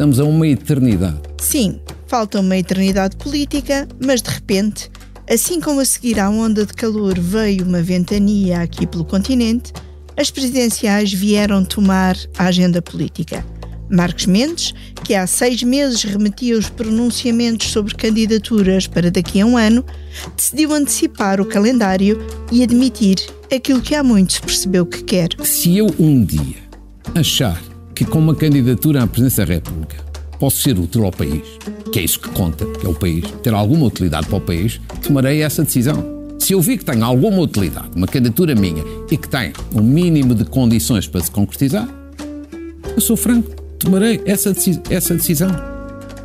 Estamos a uma eternidade. Sim, falta uma eternidade política, mas de repente, assim como a seguir à onda de calor veio uma ventania aqui pelo continente, as presidenciais vieram tomar a agenda política. Marcos Mendes, que há seis meses remetia os pronunciamentos sobre candidaturas para daqui a um ano, decidiu antecipar o calendário e admitir aquilo que há muito se percebeu que quer. Se eu um dia achar que com uma candidatura à presidência da República posso ser útil ao país, que é isso que conta, que é o país, ter alguma utilidade para o país, tomarei essa decisão. Se eu vi que tem alguma utilidade, uma candidatura minha, e que tem um mínimo de condições para se concretizar, eu sou franco tomarei essa, essa decisão.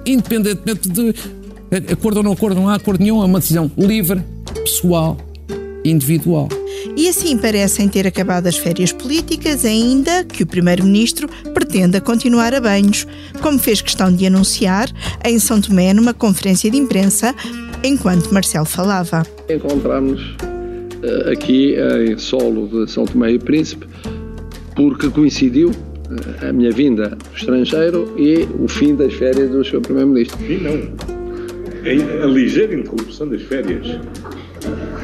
Independentemente de acordo ou não acordo, não há acordo nenhum, é uma decisão livre, pessoal, individual. E assim parecem ter acabado as férias políticas, ainda que o Primeiro-Ministro pretenda continuar a banhos, como fez questão de anunciar em São Tomé numa conferência de imprensa, enquanto Marcelo falava. Encontramos uh, aqui em solo de São Tomé e Príncipe, porque coincidiu a minha vinda do estrangeiro e o fim das férias do Sr. Primeiro-Ministro. Fim não. É a ligeira interrupção das férias.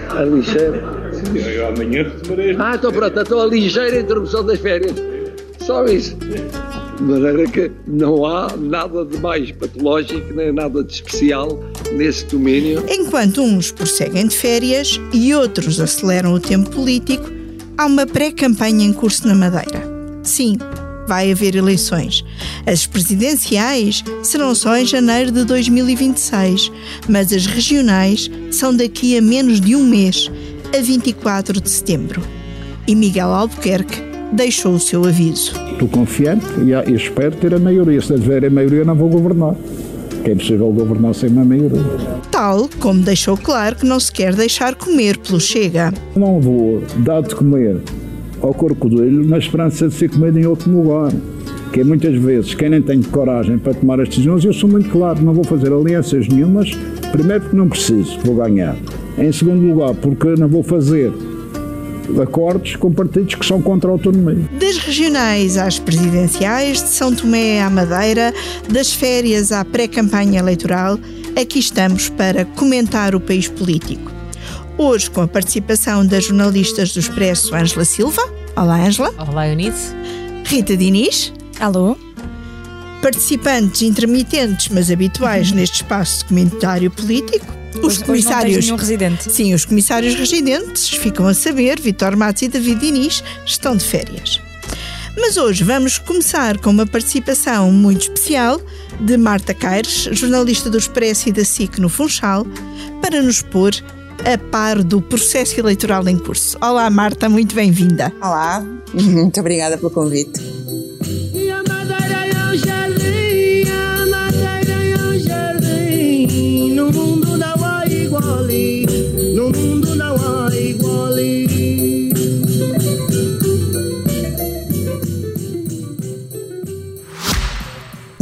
A ligeira? Eu amanhã retomarei. Ah, então pronto, então a ligeira interrupção das férias. Só isso. De maneira que não há nada de mais patológico, nem nada de especial nesse domínio. Enquanto uns prosseguem de férias e outros aceleram o tempo político, há uma pré-campanha em curso na Madeira. Sim, vai haver eleições. As presidenciais serão só em janeiro de 2026, mas as regionais são daqui a menos de um mês, a 24 de setembro. E Miguel Albuquerque deixou o seu aviso. Estou confiante e espero ter a maioria. Se tiver a maioria, não vou governar. Que é impossível governar sem uma maioria. Tal como deixou claro que não se quer deixar comer pelo Chega. Não vou dar de comer ao crocodilo na esperança de ser comido em outro lugar. Que é muitas vezes quem nem tem coragem para tomar as decisões, eu sou muito claro, não vou fazer alianças nenhumas, primeiro porque não preciso, vou ganhar. Em segundo lugar, porque não vou fazer acordos com partidos que são contra a autonomia. Das regionais às presidenciais, de São Tomé à Madeira, das férias à pré-campanha eleitoral, aqui estamos para comentar o país político. Hoje com a participação das jornalistas do Expresso Ângela Silva. Olá, Ângela. Olá, Eunice. Rita Diniz. Alô. Participantes intermitentes, mas habituais neste espaço de comentário político. Os comissários. Não residente. Sim, os comissários residentes ficam a saber, Vitor Matos e David Diniz estão de férias. Mas hoje vamos começar com uma participação muito especial de Marta Caires, jornalista do Expresso e da SIC no Funchal, para nos pôr a par do processo eleitoral em curso. Olá, Marta, muito bem-vinda. Olá, muito obrigada pelo convite.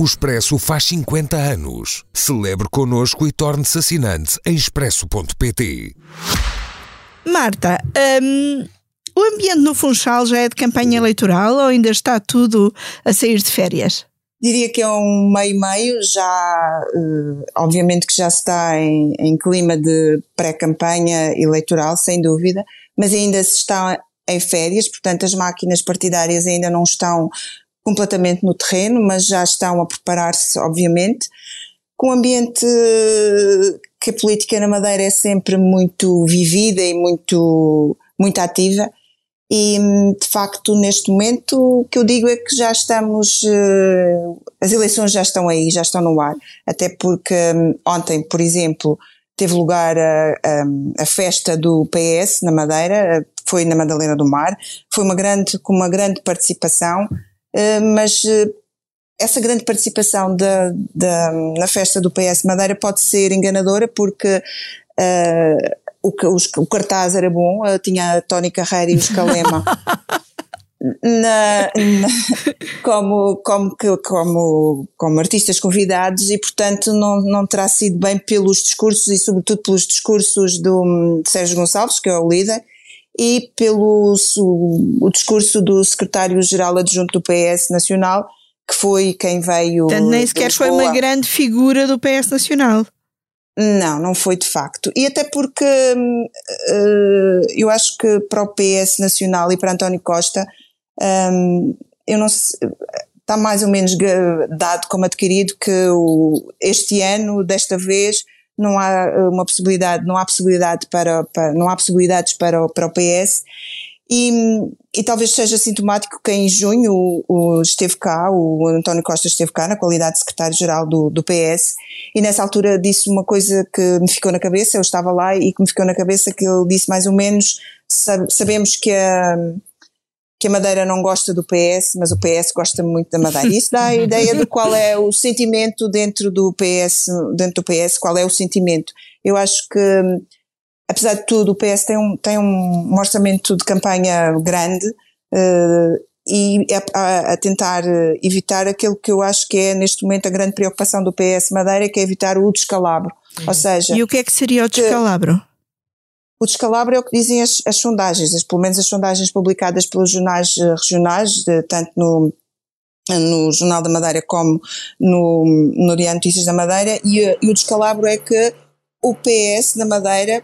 Expresso faz 50 anos. Celebre connosco e torne-se assinante em expresso.pt. Marta, um, o ambiente no Funchal já é de campanha eleitoral ou ainda está tudo a sair de férias? Diria que é um meio-meio, já, uh, obviamente que já está em, em clima de pré-campanha eleitoral, sem dúvida, mas ainda se está em férias, portanto as máquinas partidárias ainda não estão completamente no terreno, mas já estão a preparar-se, obviamente. Com o ambiente que a política na Madeira é sempre muito vivida e muito, muito ativa, e de facto, neste momento, o que eu digo é que já estamos, eh, as eleições já estão aí, já estão no ar. Até porque hum, ontem, por exemplo, teve lugar a, a, a, festa do PS na Madeira, foi na Madalena do Mar, foi uma grande, com uma grande participação eh, mas eh, essa grande participação da, da, na festa do PS Madeira pode ser enganadora porque uh, o, os, o, cartaz era bom, tinha a Tony Carreira e o Scalema na, na, como, como, como, como artistas convidados e portanto não, não terá sido bem pelos discursos e sobretudo pelos discursos do de Sérgio Gonçalves, que é o líder, e pelo o, o discurso do secretário-geral adjunto do PS Nacional, que foi quem veio. Portanto, nem sequer foi uma grande figura do PS Nacional. Não, não foi de facto. E até porque uh, eu acho que para o PS Nacional e para António Costa, um, eu não sei, está mais ou menos dado como adquirido que o, este ano, desta vez, não há uma possibilidade, não há possibilidade para, para não há possibilidades para, para o PS e, e talvez seja sintomático que em junho o, o esteve cá, o António Costa esteve cá na qualidade de secretário-geral do, do PS e nessa altura disse uma coisa que me ficou na cabeça, eu estava lá e que me ficou na cabeça que ele disse mais ou menos, sabemos que a, que a Madeira não gosta do PS, mas o PS gosta muito da Madeira. Isso dá a ideia de qual é o sentimento dentro do PS, dentro do PS, qual é o sentimento. Eu acho que apesar de tudo, o PS tem um, tem um orçamento de campanha grande uh, e é a, a, tentar eh, evitar aquilo que eu acho que é neste momento a grande preocupação do PS Madeira, que é evitar o descalabro. Ou seja, e o que é que seria o descalabro? O descalabro é o que dizem as, as sondagens, as, pelo menos as sondagens publicadas pelos jornais eh, regionais, de, tanto no, no Jornal da Madeira como no, no Diário Notícias da Madeira, e, e o descalabro é que o PS da Madeira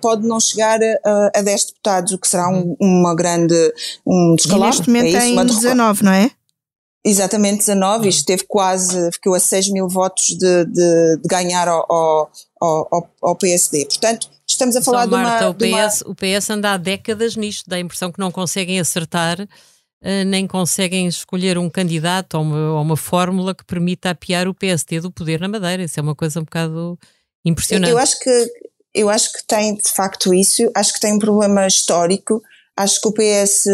pode não chegar a, a 10 deputados, o que será um, uma grande um descalabro. E neste momento é isso, tem 19, não é? Exatamente, 19, isto teve quase, ficou a 6 mil votos de, de, de ganhar ao, ao, ao, ao, PSD. Portanto, estamos a falar Só, de uma... Marta, o, PS, uma... o PS anda há décadas nisto, dá a impressão que não conseguem acertar, eh, nem conseguem escolher um candidato ou uma, ou uma fórmula que permita apiar o PSD do poder na Madeira. Isso é uma coisa um bocado impressionante. Eu acho que eu acho que tem de facto isso, acho que tem um problema histórico, acho que o PS,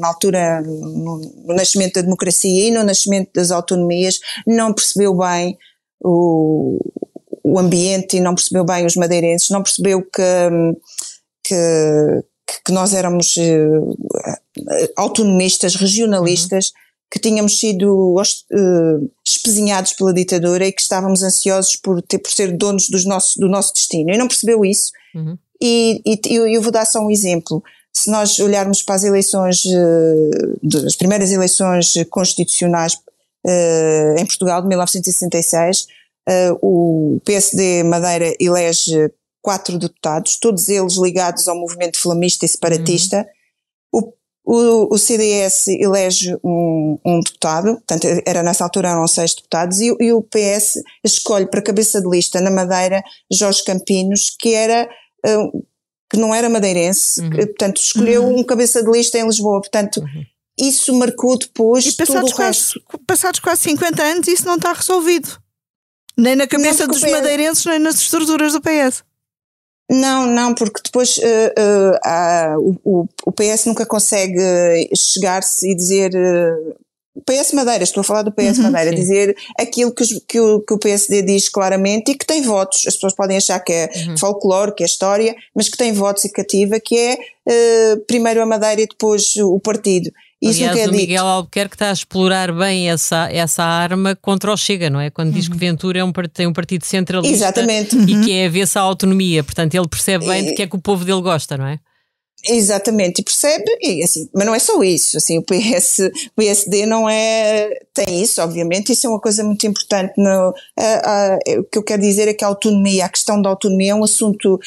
na altura, no nascimento da democracia e no nascimento das autonomias, não percebeu bem o, o ambiente e não percebeu bem os madeirenses, não percebeu que, que, que nós éramos eh, autonomistas, regionalistas, uhum que tínhamos sido uh, espezinhados pela ditadura e que estávamos ansiosos por, ter, por ser donos dos nosso, do nosso destino. E não percebeu isso. Uhum. E, e eu, eu, vou dar só um exemplo. Se nós olharmos para as eleições, uh, as primeiras eleições constitucionais uh, em Portugal de 1966, o PSD Madeira elege quatro deputados, todos eles ligados ao movimento flamista e separatista. Uhum. O o, o CDS elege um, um, deputado, portanto, era nessa altura eram seis deputados, e, e, o PS escolhe para cabeça de lista na Madeira Jorge Campinos, que era. Uh, que não era madeirense, uhum. que, portanto, escolheu uhum. um cabeça de lista em Lisboa, portanto, uhum. isso marcou depois e passados quase, passados quase 50 anos isso não está resolvido. Nem na cabeça dos madeirenses, nem nas estruturas do PS. Não, não, porque depois uh, uh, o, o, PS nunca consegue chegar-se e dizer. Uh, o PS Madeira, estou a falar do PS uhum, Madeira, sim. dizer aquilo que, que, o, que o PSD diz claramente e que tem votos. As pessoas podem achar que é uhum. folclore, que é história, mas que tem votos e cativa, que é primeiro a Madeira e depois o partido. Isso Aliás, o Miguel Albuquerque está a explorar bem essa, essa arma contra o Chega, não é? Quando uhum. diz que uhum. Ventura é um, tem um partido centralista Exatamente. e uhum. que é ver-se a autonomia. Portanto, ele percebe bem de que é que o povo dele gosta, não é? Exatamente, e percebe, e assim, mas não é só isso, assim, o PS, o PSD não é, tem isso, obviamente, isso é uma coisa muito importante, no, a, a, o que eu quero dizer é que a autonomia, a questão da autonomia é um assunto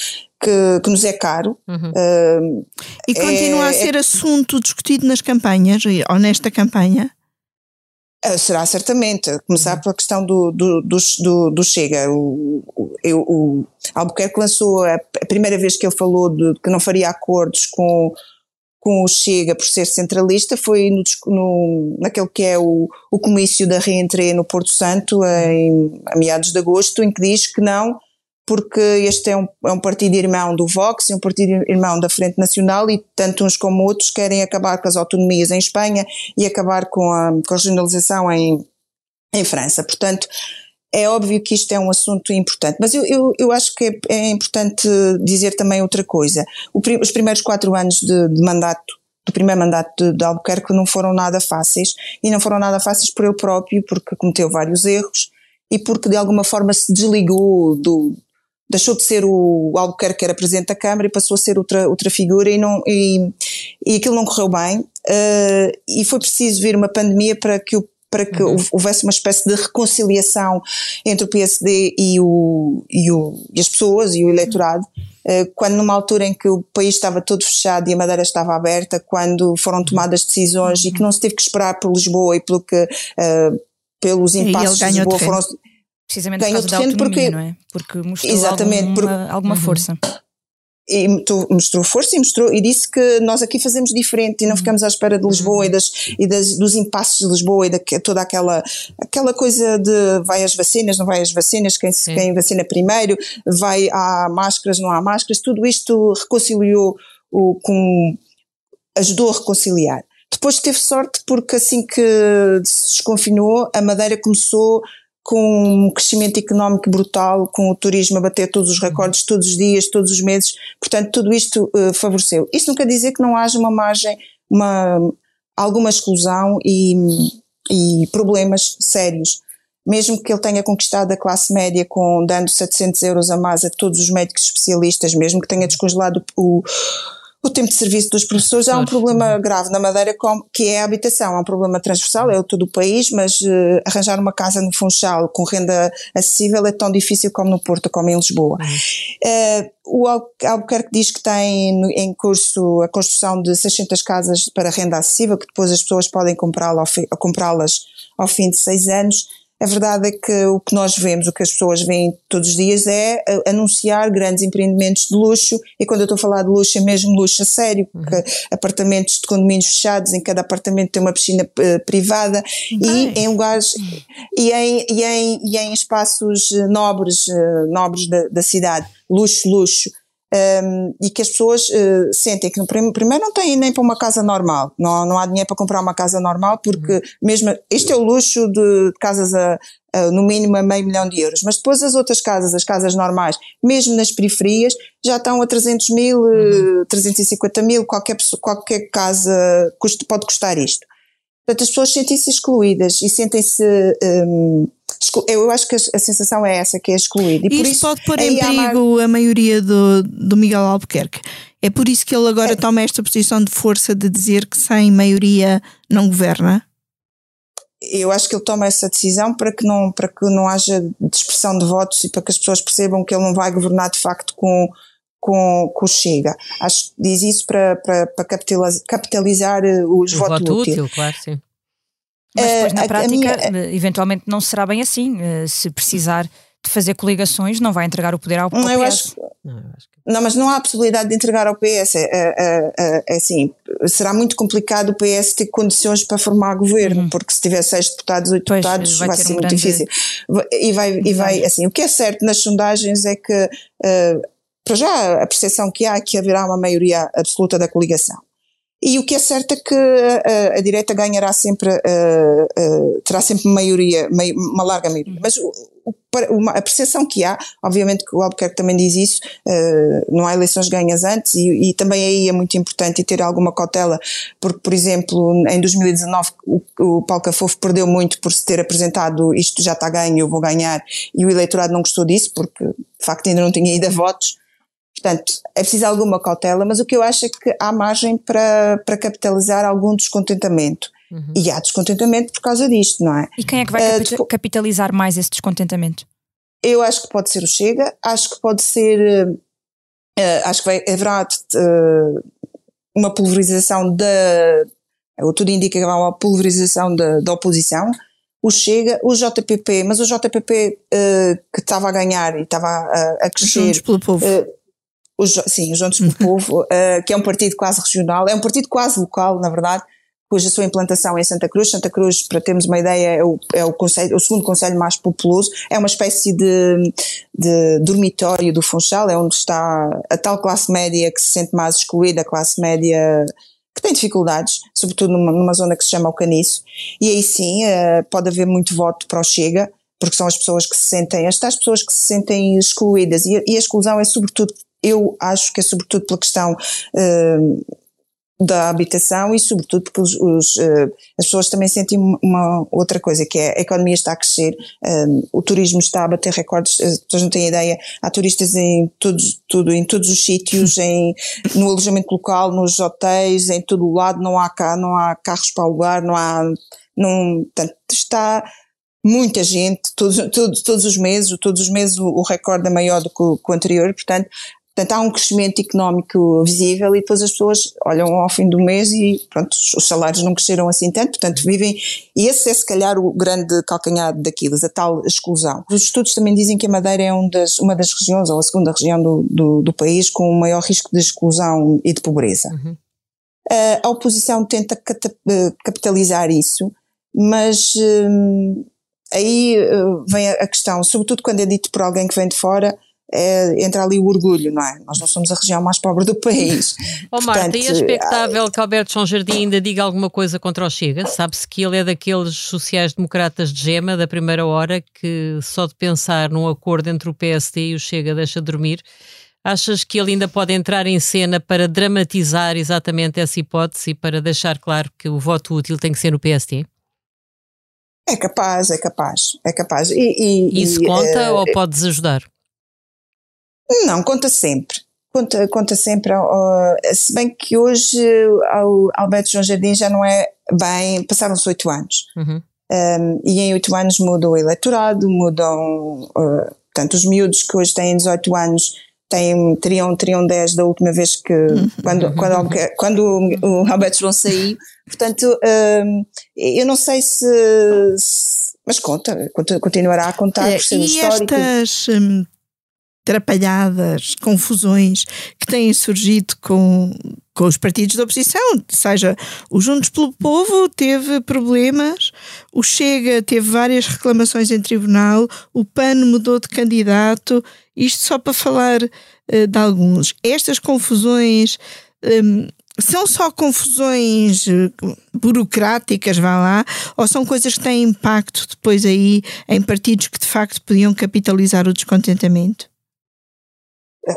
que, que nos é caro. Uhum. Uh, e continua é, a ser é, assunto discutido nas campanhas, ou nesta campanha? Uh, será certamente, a começar uhum. pela questão do, do, do, do, Chega. O, o, o Albuquerque lançou, a, a, primeira vez que ele falou de que não faria acordos com, com o Chega por ser centralista foi no, no, naquele que é o, o comício da reentrée no Porto Santo, em, a meados de agosto, em que diz que não porque este é um, é um partido irmão do Vox, é um partido irmão da Frente Nacional e tanto uns como outros querem acabar com as autonomias em Espanha e acabar com a, com a regionalização em, em França. Portanto, é óbvio que isto é um assunto importante, mas eu, eu, eu acho que é, é, importante dizer também outra coisa. O, os primeiros quatro anos de, de mandato do primeiro mandato de, de, Albuquerque não foram nada fáceis e não foram nada fáceis por ele próprio porque cometeu vários erros e porque de alguma forma se desligou do, deixou de ser o Albuquerque que era presidente da Câmara e passou a ser outra, outra figura e, não, e, e aquilo não correu bem uh, e foi preciso vir uma pandemia para que o para que uhum. houvesse uma espécie de reconciliação entre o PSD e, o, e, o, e as pessoas e o eleitorado, uh, quando numa altura em que o país estava todo fechado e a Madeira estava aberta, quando foram tomadas decisões uhum. e que não se teve que esperar por Lisboa e pelo que, uh, pelos impasses de Lisboa foram Precisamente por causa da porque, não é? Porque mostrou exatamente, alguma, alguma uhum. força e mostrou força e mostrou e disse que nós aqui fazemos diferente e não uhum. ficamos à espera de Lisboa uhum. e, das, e das, dos impasses de Lisboa e da, toda aquela, aquela coisa de vai às vacinas, não vai às vacinas, quem, quem vacina primeiro, vai há máscaras, não há máscaras, tudo isto reconciliou o, com, ajudou a reconciliar. Depois teve sorte porque assim que se desconfinou, a Madeira começou com um crescimento económico brutal, com o turismo a bater todos os recordes todos os dias, todos os meses, portanto tudo isto uh, favoreceu. Isto não quer dizer que não haja uma margem, uma, alguma exclusão e, e problemas sérios. Mesmo que ele tenha conquistado a classe média com dando 700 euros a mais a todos os médicos especialistas, mesmo que tenha descongelado o, o tempo de serviço dos professores. Há um problema grave na Madeira, que é a habitação. Há um problema transversal, é o todo o país, mas uh, arranjar uma casa no Funchal com renda acessível é tão difícil como no Porto, como em Lisboa. Uh, o Albuquerque diz que tem em curso a construção de 600 casas para renda acessível, que depois as pessoas podem comprá-las ao, comprá ao fim de seis anos. A verdade é que o que nós vemos, o que as pessoas veem todos os dias é eh, anunciar grandes empreendimentos de luxo, e quando eu estou a falar de luxo, é mesmo luxo a sério, uhum. apartamentos de condomínios fechados, em cada apartamento tem uma piscina uh, privada, e em lugares, e em, e em, e em espaços eh, nobres, nobres da, da cidade, luxo, luxo um, e que as pessoas uh, sentem que no prim primeiro não têm nem para uma casa normal, não, não há dinheiro para comprar uma casa normal, porque uhum. mesmo este é o luxo de casas a, a, no mínimo a meio milhão de euros, mas depois as outras casas, as casas normais, mesmo nas periferias, já estão a 300 mil, uhum. 350 mil, qualquer, qualquer casa custa, pode custar isto. Portanto, as pessoas sentem-se excluídas e sentem-se um, eu acho que a, sensação é essa, que é excluído. E, por isso pode pôr em perigo a maioria do, do Miguel Albuquerque. É por isso que ele agora é. toma esta posição de força de dizer que sem maioria não governa? Eu acho que ele toma essa decisão para que não, para que não haja dispersão de votos e para que as pessoas percebam que ele não vai governar de facto com, com, com o Chega. Acho que diz isso para, para, para capitalizar, capitalizar eh, os o votos voto útil. útil. Claro, sim. Mas depois, na uh, prática, minha... Eh, eventualmente não será bem assim. Uh, se precisar de fazer coligações, não vai entregar o poder ao, ao não, PS. Acho, não, acho que... não, mas não há possibilidade de entregar ao PS. É, é, é, é, assim, será muito complicado o PS ter condições para formar governo, uhum. porque se tiver seis deputados, oito pois, deputados, vai, vai ser um muito grande... difícil. E vai, e vai, assim, o que é certo nas sondagens é que, uh, para já, a percepção que há é que haverá uma maioria absoluta da coligação. E o que é certo é que a, a direita ganhará sempre, uh, uh, terá sempre maioria, uma larga maioria. Mas o, o, a percepção que há, obviamente que o Albuquerque também diz isso, uh, não há eleições ganhas antes e, e, também aí é muito importante ter alguma cautela, porque, por exemplo, em 2019 o, o Paulo Cafofo perdeu muito por se ter apresentado isto já está ganho, eu vou ganhar, e o eleitorado não gostou disso, porque de facto ainda não tinha ido a votos. Portanto, é preciso alguma cautela, mas o que eu acho é que há margem para, para capitalizar algum descontentamento. Uhum. E há descontentamento por causa disto, não é? E quem é que vai uh, capitalizar mais esse descontentamento? Eu acho que pode ser o Chega, acho que pode ser. Uh, acho que vai, haverá uh, uma pulverização da. Tudo indica que haverá uma pulverização da, da oposição. O Chega, o JPP, mas o JPP que estava a ganhar e estava a, a crescer. Juntos pelo povo os, sim, os Juntos pelo Povo, uh, que é um partido quase regional, é um partido quase local, na verdade, cuja sua implantação é em Santa Cruz. Santa Cruz, para termos uma ideia, é o, é o, conselho, o segundo conselho mais populoso, é uma espécie de, de dormitório do Funchal, é onde está a tal classe média que se sente mais excluída, a classe média que tem dificuldades, sobretudo numa, numa zona que se chama o Caniço, e aí sim uh, pode haver muito voto para o Chega, porque são as pessoas que se sentem, estas pessoas que se sentem excluídas, e, e a exclusão é sobretudo eu acho que é sobretudo pela questão uh, da habitação e sobretudo porque os, os, uh, as pessoas também sentem uma outra coisa que é a economia está a crescer, um, o turismo está a bater recordes, as pessoas não têm ideia, há turistas em todos, tudo, em todos os sítios, em, no alojamento local, nos hotéis, em todo o lado, não há, não há carros para alugar, não há, não, portanto, está muita gente, todos, todos, todos os meses, todos os meses o, o recorde é maior do que o, que o anterior, portanto, Portanto, há um crescimento económico visível e depois as pessoas olham ao fim do mês e pronto, os salários não cresceram assim tanto, portanto vivem, e esse é se calhar o grande calcanhar daquilo, a tal exclusão. Os estudos também dizem que a Madeira é um das, uma das regiões, ou a segunda região do, do, do país com o maior risco de exclusão e de pobreza. Uhum. A oposição tenta capitalizar isso, mas hum, aí hum, vem a questão, sobretudo quando é dito por alguém que vem de fora, é, entra ali o orgulho, não é? Nós não somos a região mais pobre do país. Ó oh, Marta, e é expectável que Alberto João Jardim ainda diga alguma coisa contra o Chega? Sabe-se que ele é daqueles sociais-democratas de gema da primeira hora que só de pensar num acordo entre o PSD e o Chega deixa dormir. Achas que ele ainda pode entrar em cena para dramatizar exatamente essa hipótese e para deixar claro que o voto útil tem que ser no PSD? É capaz, é capaz, é capaz. E, e Isso e, conta uh, ou pode desajudar? Não, conta sempre. Conta, conta sempre, uh, se bem que hoje o Alberto João Jardim já não é bem, passaram-se oito anos. Uhum. Um, e em oito anos muda o eleitorado, mudam, uh, portanto, os miúdos que hoje têm 18 anos têm, teriam, teriam 10 da última vez que, uhum. quando, quando, quando o Alberto João saiu. Portanto, um, eu não sei se, se mas conta, continuará a contar é, por ser e histórico. Estas, atrapalhadas, confusões que têm surgido com, com os partidos da oposição, seja, o Juntos pelo Povo teve problemas, o Chega teve várias reclamações em tribunal, o PAN mudou de candidato, isto só para falar uh, de alguns. Estas confusões um, são só confusões eh, burocráticas, vá lá, ou são coisas que têm impacto depois aí em partidos que de facto podiam capitalizar o descontentamento?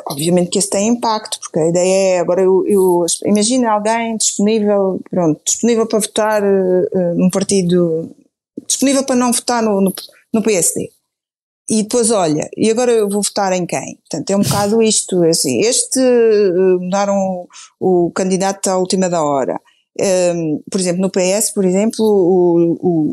Obviamente que isso tem impacto, porque a ideia é, agora eu, eu imagina alguém disponível, pronto, disponível para votar uh, num partido, disponível para não votar no, no, no, PSD. E depois olha, e agora eu vou votar em quem? Portanto, é um bocado isto, é assim, este mudaram o, o candidato à última da hora. Um, por exemplo, no PS, por exemplo, o, o,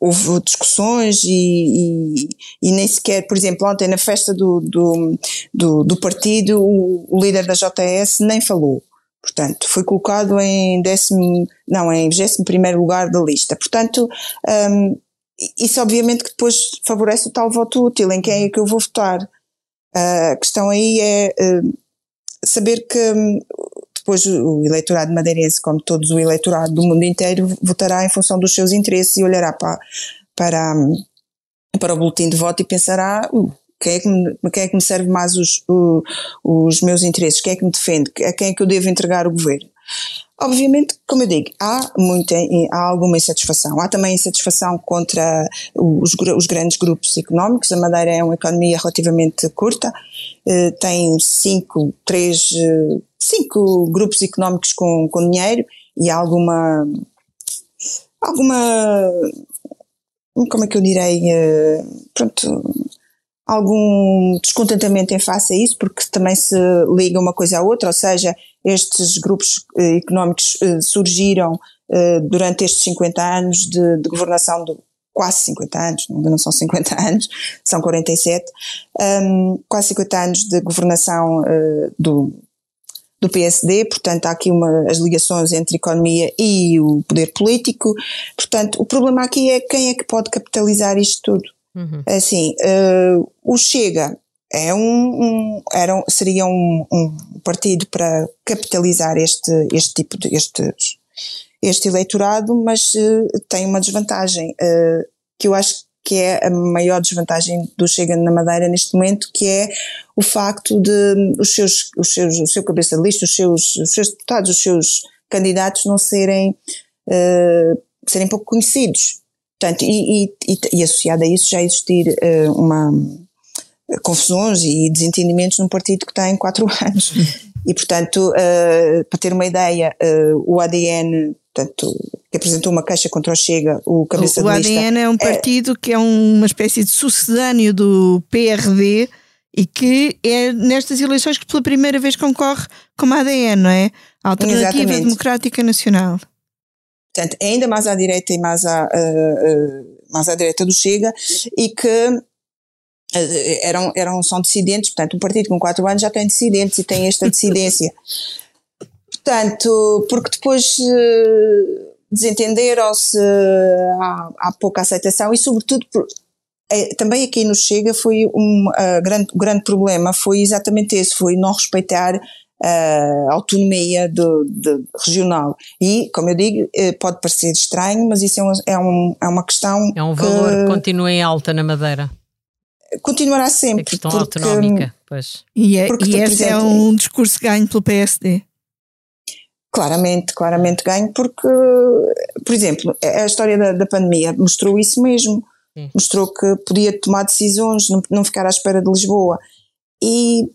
houve discussões e, e, e, nem sequer, por exemplo, ontem na festa do, do, do, do partido, o, o, líder da JS nem falou. Portanto, foi colocado em décimo, não, em 21 primeiro lugar da lista. Portanto, um, isso obviamente que depois favorece o tal voto útil, em quem é que eu vou votar. Uh, a questão aí é uh, saber que um, depois o eleitorado madeirense, como todo o eleitorado do mundo inteiro, votará em função dos seus interesses e olhará para, para, para o boletim de voto e pensará uh, quem, é que me, quem é que me serve mais os, os meus interesses, quem é que me defende, a quem é que eu devo entregar o governo. Obviamente, como eu digo, há, muita, há alguma insatisfação. Há também insatisfação contra os, os grandes grupos económicos. A Madeira é uma economia relativamente curta, eh, tem cinco, três, eh, cinco grupos económicos com, com dinheiro e alguma, alguma, como é que eu direi, eh, pronto, algum descontentamento em face a isso, porque também se liga uma coisa à outra, ou seja, estes grupos eh, económicos eh, surgiram durante estes 50 anos de, de governação do quase 50 anos, ainda não são 50 anos, são 47, um, quase 50 anos de governação uh, do, do PSD, portanto há aqui uma, as ligações entre economia e o poder político, portanto o problema aqui é quem é que pode capitalizar isto tudo. Uhum. Assim, uh, o Chega é um, um era, seria um, um, partido para capitalizar este, este tipo de este, este eleitorado, mas uh, tem uma desvantagem uh, que eu acho que é a maior desvantagem do Chega na Madeira neste momento, que é o facto de os seus, os seus, o seu cabeça de lista, os seus, os seus deputados, os seus candidatos não serem, uh, serem pouco conhecidos. Portanto, e, e, e, associado a isso já existir uh, uma confusões e desentendimentos num partido que tem quatro anos. E, portanto, uh, para ter uma ideia, uh, o ADN, portanto, que apresentou uma queixa contra o Chega, o cabeça o, o ADN é um partido é, que é uma espécie de sucedâneo do PRD e que é nestas eleições que pela primeira vez concorre como ADN, não é? Alternativa Exatamente. Democrática Nacional. Portanto, é ainda mais à direita e mais à, uh, mais à direita do Chega e que eram, eram, são dissidentes, portanto, um partido com quatro anos já tem dissidentes e tem esta dissidência. portanto, porque depois uh, desentenderam-se, há, há, pouca aceitação e, sobretudo, por, é, também aqui no Chega foi um uh, grande, grande problema, foi exatamente esse, foi não respeitar a autonomia do, do, regional. E, como eu digo, eh, pode parecer estranho, mas isso é, um, é, um, é uma questão. É um valor que, que continua em alta na Madeira continuará sempre. A questão porque, autonómica, pois. E, é, porque, e esse é exemplo, é um discurso ganho pelo PSD. Claramente, claramente ganho, porque, por exemplo, a história da, da pandemia mostrou isso mesmo. Sim. Mostrou que podia tomar decisões, não, não ficar à espera de Lisboa. E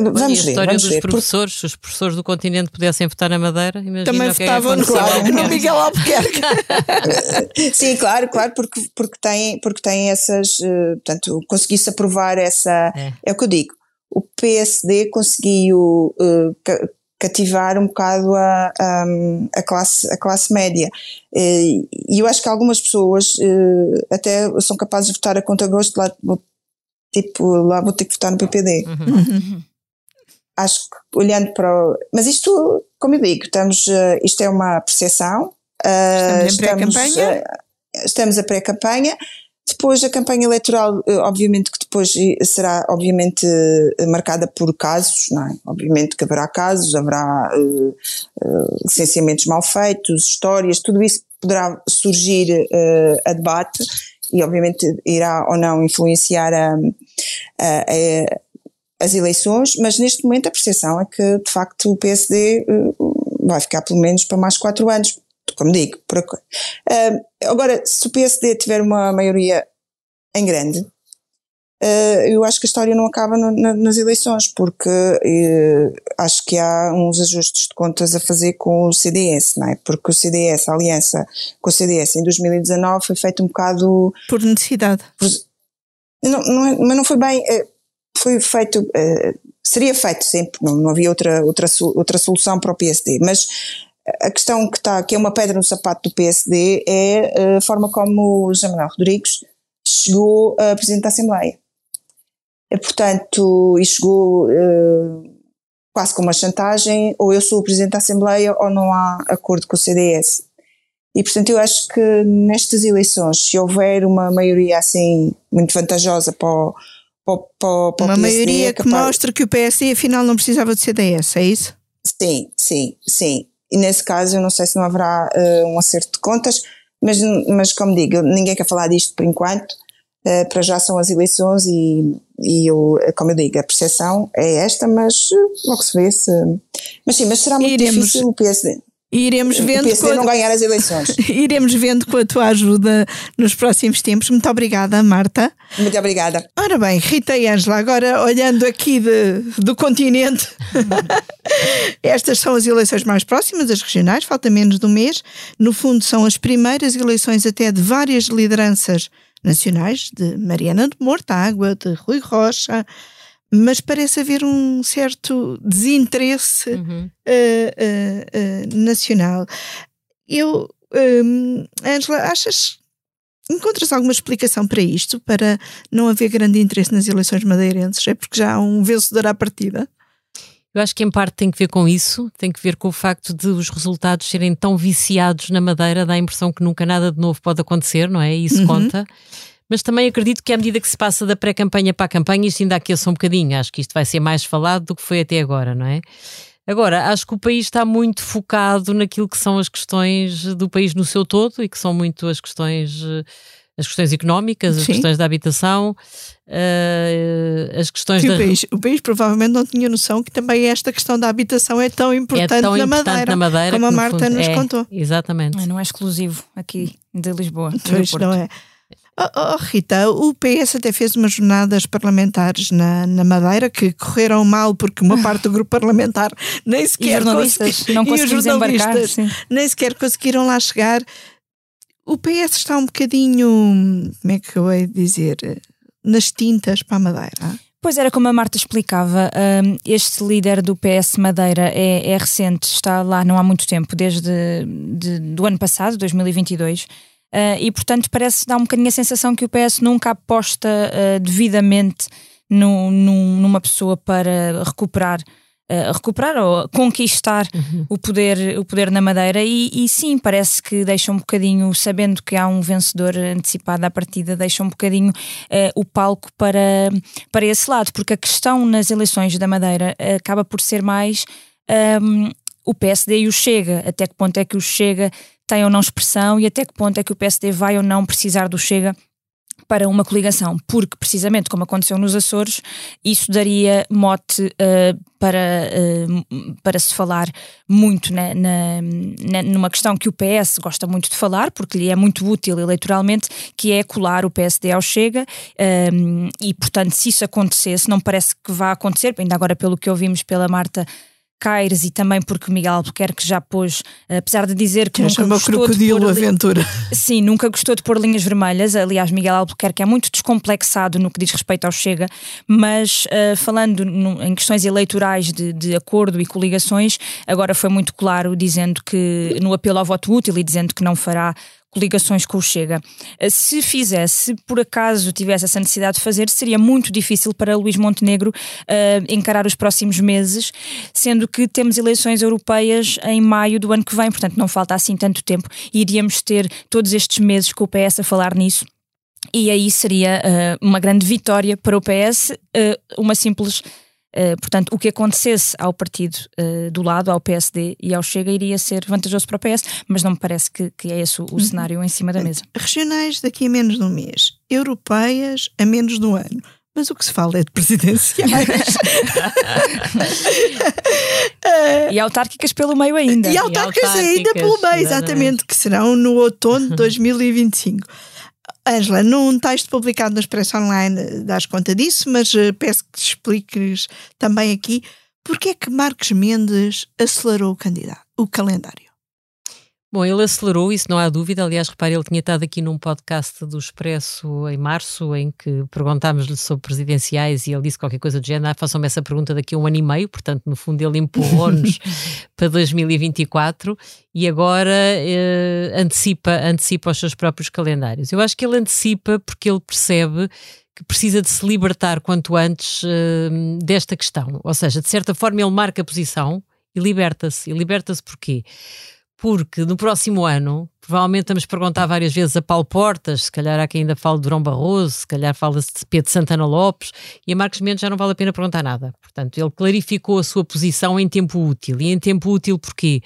Vamos e a ver, história dos ver, professores, se os professores do continente pudessem votar na Madeira, também votavam no, claro, no Miguel Albuquerque. Sim, claro, claro, porque, porque, tem, porque tem essas, uh, portanto, conseguiu-se aprovar essa, é. é. o que eu digo, o PSD conseguiu uh, cativar um bocado a, a, a, classe, a classe média. E eu acho que algumas pessoas até são capazes de votar a conta gosto lá, tipo, lá vou ter que votar no PPD. Uhum. uhum acho que olhando para o, mas isto, como eu digo, estamos, uh, isto é uma percepção. Uh, estamos em pré-campanha? Uh, estamos a pré-campanha. Depois a campanha eleitoral, obviamente que depois será obviamente marcada por casos, não é? Obviamente que haverá casos, haverá licenciamentos mal feitos, histórias, tudo isso poderá surgir a debate e obviamente irá ou não influenciar a, a, a as eleições, mas neste momento a percepção é que de facto o PSD uh, vai ficar pelo menos para mais quatro anos, como digo. Por, uh, agora, se o PSD tiver uma maioria em grande, uh, eu acho que a história não acaba no, na, nas eleições, porque acho que há uns ajustes de contas a fazer com o CDS, não é? Porque o CDS, a aliança com o CDS em 2019 foi feita um bocado. Por necessidade. Por, não, não, é, mas não foi bem foi feito, uh, seria feito sempre, não, não havia outra, outra, outra solução para o PSD, mas a questão que está, que é uma pedra no sapato do PSD é eh, a forma como o José Manuel Rodrigues chegou a Presidente da Assembleia. E, portanto, e chegou uh, quase com uma chantagem, ou eu sou o Presidente da Assembleia ou não há acordo com o CDS. E, portanto, eu acho que nestas eleições, se houver uma maioria assim muito vantajosa para o, para, para, Uma maioria que mostra que o PSD afinal não precisava de CDS, é isso? Sim, sim, sim. E nesse caso eu não sei se não haverá uh, um acerto de contas, mas, mas como digo, ninguém quer falar disto por enquanto. Uh, para já são as eleições e, e eu, como eu digo, a percepção é esta, mas logo se vê se. Mas sim, mas será muito Iremos. difícil o PSD. Iremos vendo. O PSD não ganhar as eleições. Iremos vendo com a tua ajuda nos próximos tempos. Muito obrigada, Marta. Muito obrigada. Ora bem, Rita e Ângela, agora olhando aqui de, do continente, estas são as eleições mais próximas, as regionais, falta menos de um mês. No fundo, são as primeiras eleições até de várias lideranças nacionais, de Mariana de Mortágua, de Rui Rocha mas parece haver um certo desinteresse uhum. uh, uh, uh, nacional. Eu, um, Angela, achas. Encontras alguma explicação para isto, para não haver grande interesse nas eleições madeirenses? É porque já há um vencedor à partida? Eu acho que em parte tem que ver com isso, tem que ver com o facto de os resultados serem tão viciados na Madeira, dá a impressão que nunca nada de novo pode acontecer, não é? Isso uhum. conta mas também acredito que à medida que se passa da pré-campanha para a campanha, isto ainda aqueça um bocadinho. Acho que isto vai ser mais falado do que foi até agora, não é? Agora, acho que o país está muito focado naquilo que são as questões do país no seu todo e que são muito as questões as questões económicas, as Sim. questões da habitação, uh, as questões da... o, país, o país provavelmente não tinha noção que também esta questão da habitação é tão importante, é tão na, importante Madeira, na Madeira, como a Marta nos é, contou. Exatamente. Não é exclusivo aqui de Lisboa. Pois não é. Oh, oh, Rita, o PS até fez umas jornadas parlamentares na, na Madeira que correram mal porque uma parte do grupo parlamentar nem sequer consegui... não conseguiu desembarcar, nem sequer conseguiram lá chegar. O PS está um bocadinho, como é que eu ia dizer, nas tintas para a Madeira. Pois era como a Marta explicava, hum, este líder do PS Madeira é, é recente, está lá não há muito tempo, desde de, do ano passado, 2022. Uh, e portanto parece dar um bocadinho a sensação que o PS nunca aposta uh, devidamente no, num, numa pessoa para recuperar uh, recuperar ou conquistar uhum. o, poder, o poder na Madeira e, e, sim, parece que deixa um bocadinho, sabendo que há um vencedor antecipado à partida, deixa um bocadinho o palco para, para esse lado, porque a questão nas eleições da Madeira acaba por ser mais um, o PSD e o Chega, até que ponto é que o Chega tem ou não expressão e até que ponto é que o PSD vai ou não precisar do Chega para uma coligação, porque precisamente como aconteceu nos Açores, isso daria mote uh, para, uh, para se falar muito na, na, na, numa questão que o PS gosta muito de falar, porque lhe é muito útil eleitoralmente, que é colar o PSD ao Chega, um, e portanto se isso acontecesse, não parece que vá acontecer, ainda agora pelo que ouvimos pela Marta Caires e também porque Miguel Albuquerque já pôs, apesar de dizer que, nunca gostou crocodilo de pôr, aventura. Sim, nunca gostou de pôr linhas vermelhas. Aliás, Miguel Albuquerque é muito descomplexado no que diz respeito ao Chega, mas uh, falando em questões eleitorais de, de, acordo e coligações, agora foi muito claro dizendo que no apelo ao voto útil e dizendo que não fará coligações com o Chega. Eh, se fizesse, por acaso tivesse essa necessidade de fazer, seria muito difícil para Luís Montenegro uh, encarar os próximos meses, sendo que temos eleições europeias em maio do ano que vem, portanto não falta assim tanto tempo e iríamos ter todos estes meses com o PS a falar nisso. E aí seria uh, uma grande vitória para o PS, uh, uma simples Uh, portanto, o que acontecesse ao partido uh, do lado, ao PSD e ao Chega, iria ser vantajoso para o PS, mas não me parece que, que é esse o, o uhum. cenário em cima da mesa. Regionais daqui a menos de um mês, europeias a menos de um ano. Mas o que se fala é de presidenciais. e autárquicas pelo meio ainda. E autárquicas, e autárquicas ainda pelo meio, exatamente, que serão no outono de 2025. Ângela, num texto publicado no Expresso Online dás conta disso, mas uh, peço que expliques também aqui porque é que Marcos Mendes acelerou o o calendário. Bom, ele acelerou, isso não há dúvida. Aliás, repare, ele tinha estado aqui num podcast do Expresso em março, em que perguntámos-lhe sobre presidenciais e ele disse qualquer coisa do género: ah, façam-me essa pergunta daqui a um ano e meio. Portanto, no fundo, ele empurrou-nos para 2024 e agora eh, antecipa, antecipa os seus próprios calendários. Eu acho que ele antecipa porque ele percebe que precisa de se libertar quanto antes eh, desta questão. Ou seja, de certa forma, ele marca a posição e liberta-se. E liberta-se porquê? Porque no próximo ano, provavelmente vamos perguntar várias vezes a Paulo Portas, se calhar há quem ainda fale de Durão Barroso, se calhar fala-se de Pedro Santana Lopes, e a Marcos Mendes já não vale a pena perguntar nada. Portanto, ele clarificou a sua posição em tempo útil. E em tempo útil porquê?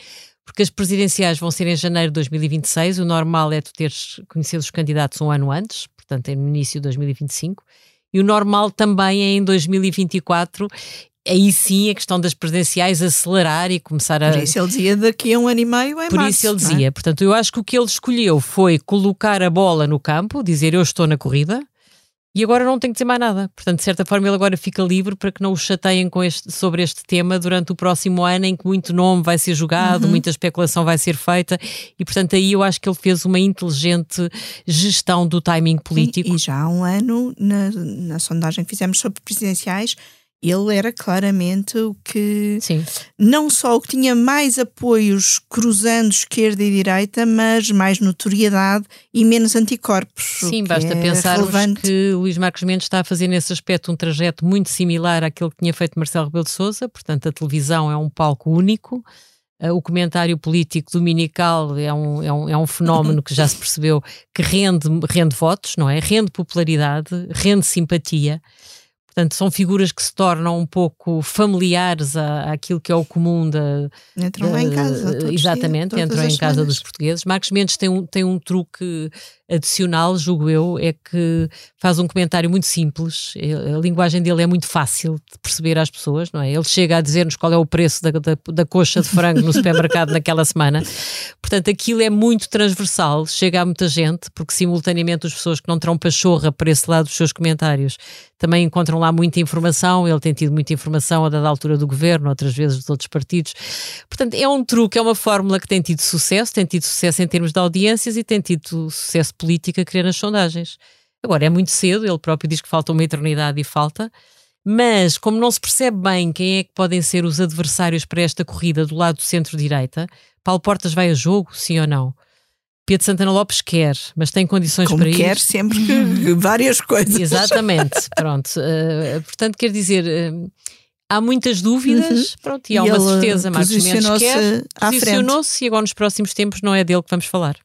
Porque as presidenciais vão ser em janeiro de 2026, o normal é tu teres conhecido os candidatos um ano antes, portanto é no início de 2025, e o normal também é em 2024 aí sim a questão das presidenciais acelerar e começar a. Por isso ele dizia daqui a um ano e meio é Por março, isso ele é? dizia. É? Portanto, eu acho que o que ele escolheu foi colocar a bola no campo, dizer eu estou na corrida. E agora não tem que dizer mais nada. Portanto, de certa forma, ele agora fica livre para que não o chateiem com este, sobre este tema durante o próximo ano, em que muito nome vai ser jogado, uhum. muita especulação vai ser feita. E, portanto, aí eu acho que ele fez uma inteligente gestão do timing político. E, e já há um ano, na, na sondagem que fizemos sobre presidenciais, ele era claramente o que Sim. não só o que tinha mais apoios cruzando esquerda e direita, mas mais notoriedade e menos anticorpos. Sim, basta é pensar que Luís Marcos Mendes está a fazer nesse aspecto um trajeto muito similar àquele que tinha feito Marcelo Rebelo de Sousa, portanto a televisão é um palco único. Uh, o comentário político dominical é um, é um, é um fenómeno que já se percebeu que rende, rende votos, não é? Rende popularidade, rende simpatia. Portanto, são figuras que se tornam um pouco familiares à, àquilo que é o comum da. Entram lá em casa. Exatamente, dia, entram em casa dos portugueses. Marcos Mendes tem um, tem um truque adicional, julgo eu, é que faz um comentário muito simples. A linguagem dele é muito fácil de perceber às pessoas, não é? Ele chega a dizer-nos qual é o preço da, da, da coxa de frango no supermercado naquela semana. Portanto, aquilo é muito transversal, chega a muita gente, porque simultaneamente as pessoas que não terão pachorra para esse lado dos seus comentários também encontram lá muita informação. Ele tem tido muita informação a dada altura do governo, outras vezes dos outros partidos. Portanto, é um truque, é uma fórmula que tem tido sucesso, tem tido sucesso em termos de audiências e tem tido sucesso político a querer nas sondagens. Agora, é muito cedo, ele próprio diz que falta uma eternidade e falta. Mas, como não se percebe bem quem é que podem ser os adversários para esta corrida do lado do centro-direita, Paulo Portas vai a jogo, sim ou não? Pedro Santana Lopes quer, mas tem condições Como para quer ir. sempre que várias coisas. Exatamente, pronto. Uh, portanto, quer dizer, uh, há muitas dúvidas, uhum. pronto, e, e há uma certeza. Marcos Mendes quer, posicionou-se e agora nos próximos tempos não é dele que vamos falar.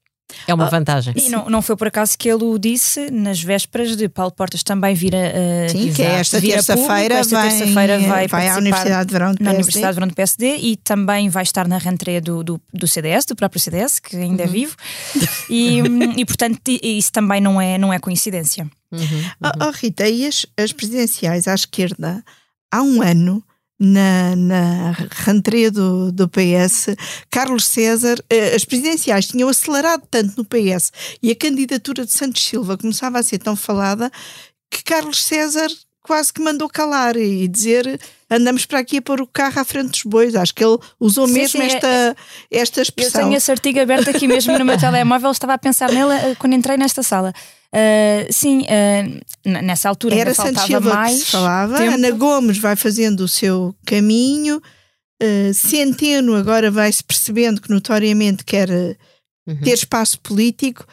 É uma vantagem. E não, não foi por acaso que ele o disse nas vésperas de Paulo Portas também vir a. Uh, Sim, que é esta terça-feira esta vai, terça-feira vai, vai à Universidade de Verão do na PSD. Universidade de Verão do PSD e também vai estar na rentrée do, do, do CDS, do próprio CDS, que ainda uhum. é vivo. E, e portanto, isso também não é, não é coincidência. Uhum, uhum. Oh, oh, Rita, e as, as presidenciais à esquerda, há um ano na, na rentrée do, do PS, Carlos César, as presidenciais tinham acelerado tanto no PS e a candidatura de Santos Silva começava a ser tão falada que Carlos César quase que mandou calar e dizer andamos para aqui a pôr o carro à frente dos bois. Acho que ele usou Sim, mesmo sim, esta, é- esta Eu expressão. tenho esse artigo aberto aqui mesmo no meu telemóvel, estava a pensar nele eh, quando entrei nesta sala. Uh, sim, uh, nessa altura Era ainda Santos faltava Silva mais que se falava. tempo. Ana Gomes vai fazendo o seu caminho. Uh, Centeno agora vai-se percebendo que notoriamente quer uh, Uhum. ter espaço político.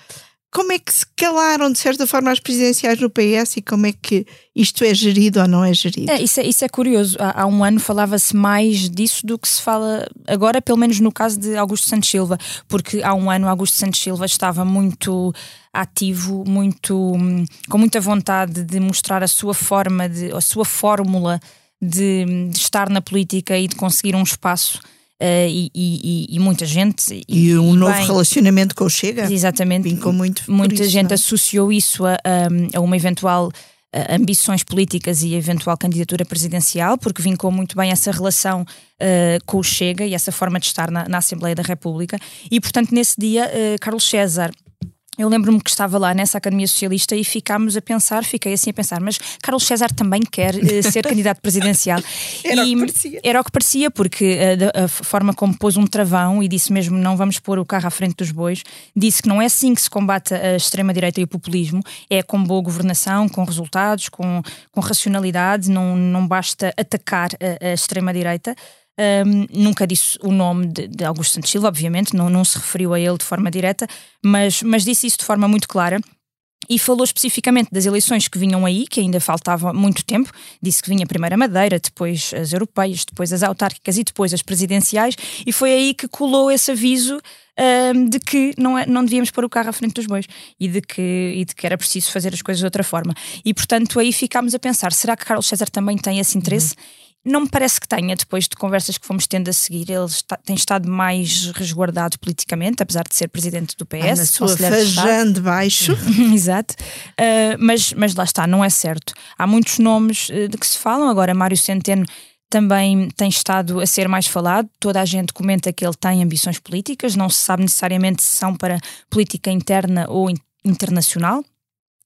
Como é que se calaram, de certa forma, as presidenciais no PS e como é que isto é gerido ou não é gerido? É, isso, é, isso é curioso. Há, há um ano falava-se mais disso do que se fala agora, pelo menos no caso de Augusto Santos Silva, porque há um ano Augusto Santos Silva estava muito ativo, muito hum, com muita vontade de mostrar a sua forma, de, a sua fórmula de, de estar na política e de conseguir um espaço. Eh, e, e- e- e muita gente E um novo bem, relacionamento com o Chega? Exatamente. Vincou muito Muita isso, gente não é? associou isso a, a- uma eventual a ambições políticas e eventual candidatura presidencial, porque vincou muito bem essa relação eh, com o Chega e essa forma de estar na, na Assembleia da República. E, portanto, nesse dia, eh, Carlos César. Eu lembro-me que estava lá nessa Academia Socialista e ficámos a pensar, fiquei assim a pensar, mas Carlos César também quer eh, ser candidato presidencial. Era o E que parecia. Era o que parecia, porque da- a, forma como pôs um travão e disse mesmo não vamos pôr o carro à frente dos bois, disse que não é assim que se combate a extrema-direita e o populismo, é com boa governação, com resultados, com, com racionalidade, não, não basta atacar a, a extrema-direita. Um, nunca disse o nome de, de Augusto Santos Silva, obviamente, não, não se referiu a ele de forma direta, mas, mas disse isso de forma muito clara. E falou especificamente das eleições que vinham aí, que ainda faltava muito tempo. Disse que vinha primeiro a Madeira, depois as europeias, depois as autárquicas e depois as presidenciais. E foi aí que colou esse aviso ahm, de que não, é- não devíamos pôr o carro à frente dos bois e de, que, e de que era preciso fazer as coisas de outra forma. E portanto aí ficámos a pensar: será que Carlos César também tem esse interesse? Não me parece que tenha, depois de conversas que fomos tendo a seguir, ele está- tem estado mais resguardado politicamente, apesar de ser presidente do PS. Ah, na sua fajã de baixo. Exato. Uh, mas, mas lá está, não é certo. Há muitos nomes uh, de que se falam. Agora, Mário Centeno também tem estado a ser mais falado. Toda a gente comenta que ele tem ambições políticas, não se sabe necessariamente se são para política interna ou in- internacional.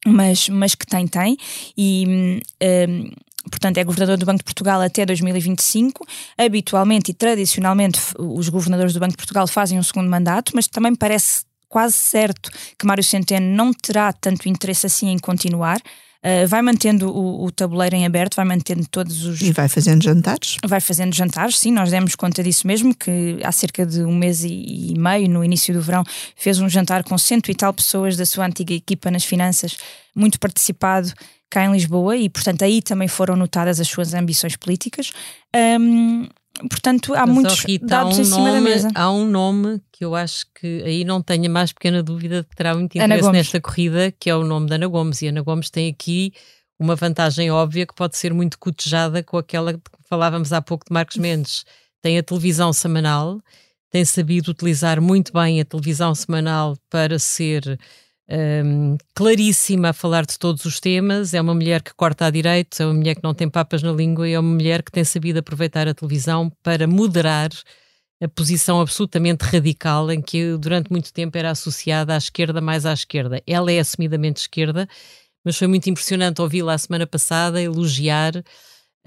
Mas, mas que tem, tem. E hum, hum, portanto, é governador do Banco de Portugal até 2025. Habitualmente e tradicionalmente, os governadores do Banco de Portugal fazem um segundo mandato, mas também parece quase certo que Mário Centeno não terá tanto interesse assim em continuar. Uh, vai mantendo o, o tabuleiro em aberto, vai mantendo todos os. E vai fazendo jantares. Vai fazendo jantares, sim, nós demos conta disso mesmo, que há cerca de um mês e, e meio, no início do verão, fez um jantar com cento e tal pessoas da sua antiga equipa nas finanças, muito participado cá em Lisboa, e portanto aí também foram notadas as suas ambições políticas. Um, portanto, há Mas, muitos Rita, dados há um em cima da nome- mesa. Há um nome que eu acho que aí não tenho a mais pequena dúvida de que terá muito interesse nesta corrida, que é o nome da Ana Gomes. E Ana Gomes tem aqui uma vantagem óbvia que pode ser muito cotejada com aquela que falávamos há pouco de Marcos Mendes. Tem a televisão semanal, tem sabido utilizar muito bem a televisão semanal para ser um, claríssima a falar de todos os temas. É uma mulher que corta à direita, é uma mulher que não tem papas na língua e é uma mulher que tem sabido aproveitar a televisão para moderar a posição absolutamente radical em que durante muito tempo era associada à esquerda mais à esquerda. Ela é assumidamente esquerda, mas foi muito impressionante ouvi-la a semana passada elogiar